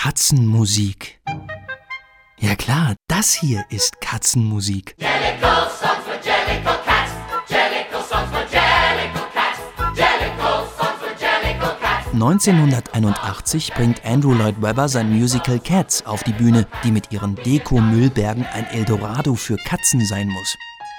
Katzenmusik. Ja klar, das hier ist Katzenmusik. Jellicle songs for Jellicle cats. Jellicle songs for Jellicle cats. Jellicle songs for Jellicle cats. 1981 bringt Andrew Lloyd Webber sein Musical Cats auf die Bühne, die mit ihren Deko-Müllbergen ein Eldorado für Katzen sein muss.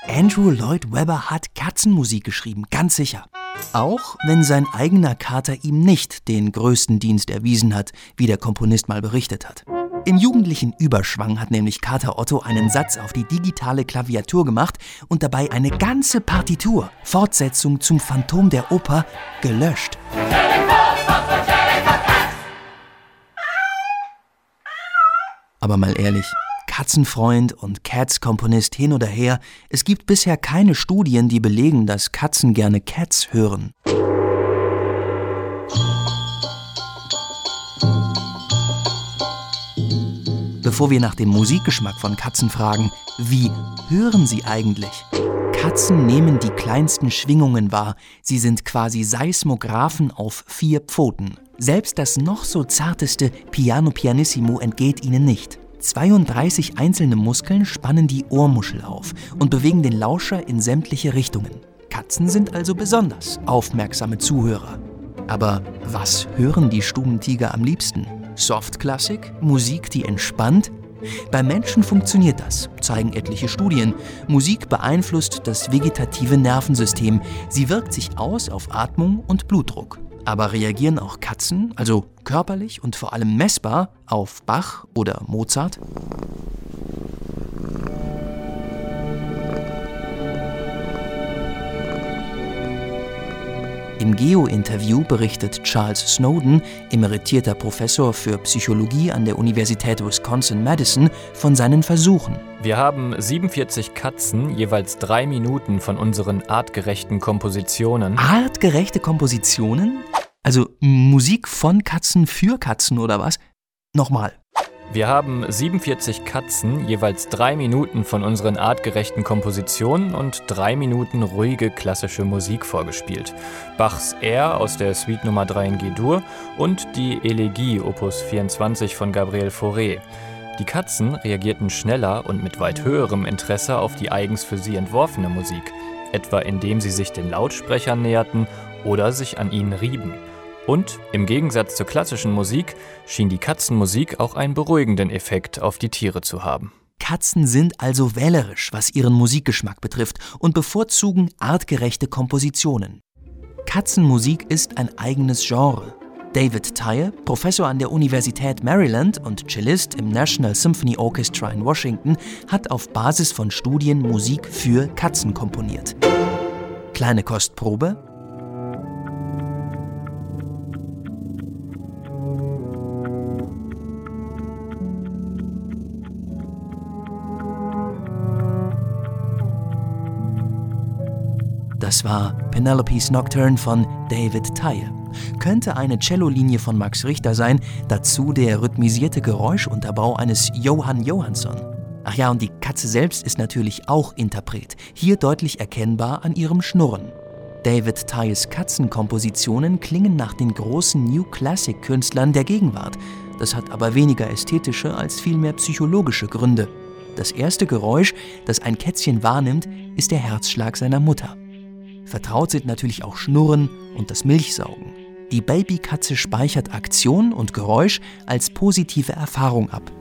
Andrew Lloyd Webber hat Katzenmusik geschrieben, ganz sicher. Auch wenn sein eigener Kater ihm nicht den größten Dienst erwiesen hat, wie der Komponist mal berichtet hat. Im jugendlichen Überschwang hat nämlich Kater Otto einen Satz auf die digitale Klaviatur gemacht und dabei eine ganze Partitur, Fortsetzung zum Phantom der Oper, gelöscht. Aber mal ehrlich, Katzenfreund und Cats-Komponist hin oder her, es gibt bisher keine Studien, die belegen, dass Katzen gerne Cats hören. Bevor wir nach dem Musikgeschmack von Katzen fragen, wie hören sie eigentlich? Katzen nehmen die kleinsten Schwingungen wahr. Sie sind quasi Seismographen auf vier Pfoten. Selbst das noch so zarteste Piano Pianissimo entgeht ihnen nicht. 32 einzelne Muskeln spannen die Ohrmuschel auf und bewegen den Lauscher in sämtliche Richtungen. Katzen sind also besonders aufmerksame Zuhörer. Aber was hören die Stubentiger am liebsten? Softklassik? Musik, die entspannt? Beim Menschen funktioniert das, zeigen etliche Studien. Musik beeinflusst das vegetative Nervensystem. Sie wirkt sich aus auf Atmung und Blutdruck. Aber reagieren auch Katzen, also körperlich und vor allem messbar, auf Bach oder Mozart? Im Geo-Interview berichtet Charles Snowden, emeritierter Professor für Psychologie an der Universität Wisconsin-Madison, von seinen Versuchen. Wir haben 47 Katzen, jeweils drei Minuten von unseren artgerechten Kompositionen. Artgerechte Kompositionen? Also Musik von Katzen für Katzen oder was? Nochmal. Wir haben 47 Katzen, jeweils drei Minuten von unseren artgerechten Kompositionen und drei Minuten ruhige klassische Musik vorgespielt. Bachs Air aus der Suite Nummer 3 in G-Dur und die Elegie Opus 24 von Gabriel Fauré. Die Katzen reagierten schneller und mit weit höherem Interesse auf die eigens für sie entworfene Musik, etwa indem sie sich den Lautsprechern näherten oder sich an ihnen rieben. Und im Gegensatz zur klassischen Musik schien die Katzenmusik auch einen beruhigenden Effekt auf die Tiere zu haben. Katzen sind also wählerisch, was ihren Musikgeschmack betrifft und bevorzugen artgerechte Kompositionen. Katzenmusik ist ein eigenes Genre. David Tye, Professor an der Universität Maryland und Cellist im National Symphony Orchestra in Washington, hat auf Basis von Studien Musik für Katzen komponiert. Kleine Kostprobe. Das war Penelope's Nocturne von David Tye. Könnte eine Cellolinie von Max Richter sein, dazu der rhythmisierte Geräuschunterbau eines Johann Johansson. Ach ja, und die Katze selbst ist natürlich auch Interpret, hier deutlich erkennbar an ihrem Schnurren. David Tyes Katzenkompositionen klingen nach den großen New Classic Künstlern der Gegenwart. Das hat aber weniger ästhetische als vielmehr psychologische Gründe. Das erste Geräusch, das ein Kätzchen wahrnimmt, ist der Herzschlag seiner Mutter. Vertraut sind natürlich auch Schnurren und das Milchsaugen. Die Babykatze speichert Aktion und Geräusch als positive Erfahrung ab.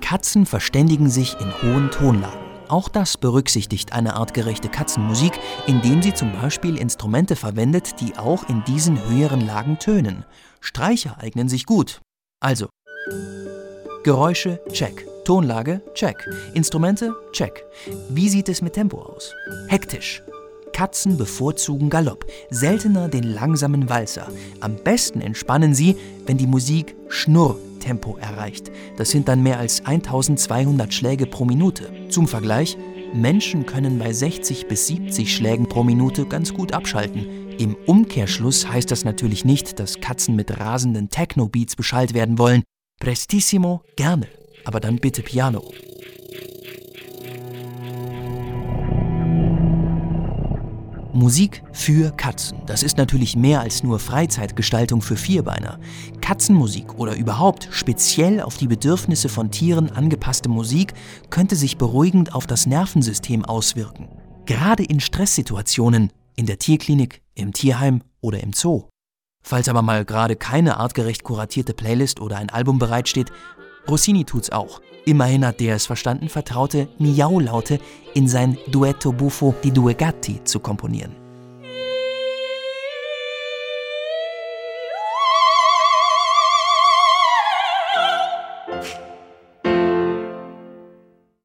Katzen verständigen sich in hohen Tonlagen. Auch das berücksichtigt eine artgerechte Katzenmusik, indem sie zum Beispiel Instrumente verwendet, die auch in diesen höheren Lagen tönen. Streicher eignen sich gut. Also, Geräusche, check. Tonlage, check. Instrumente, check. Wie sieht es mit Tempo aus? Hektisch. Katzen bevorzugen Galopp, seltener den langsamen Walzer. Am besten entspannen sie, wenn die Musik Schnurrtempo erreicht. Das sind dann mehr als 1200 Schläge pro Minute. Zum Vergleich, Menschen können bei 60 bis 70 Schlägen pro Minute ganz gut abschalten. Im Umkehrschluss heißt das natürlich nicht, dass Katzen mit rasenden Techno-Beats beschallt werden wollen. Prestissimo, gerne, aber dann bitte Piano. Musik für Katzen. Das ist natürlich mehr als nur Freizeitgestaltung für Vierbeiner. Katzenmusik oder überhaupt speziell auf die Bedürfnisse von Tieren angepasste Musik könnte sich beruhigend auf das Nervensystem auswirken. Gerade in Stresssituationen, in der Tierklinik, im Tierheim oder im Zoo. Falls aber mal gerade keine artgerecht kuratierte Playlist oder ein Album bereitsteht, Rossini tut's auch. Immerhin hat der es verstanden, vertraute Miau-Laute in sein Duetto Buffo di Due Gatti zu komponieren.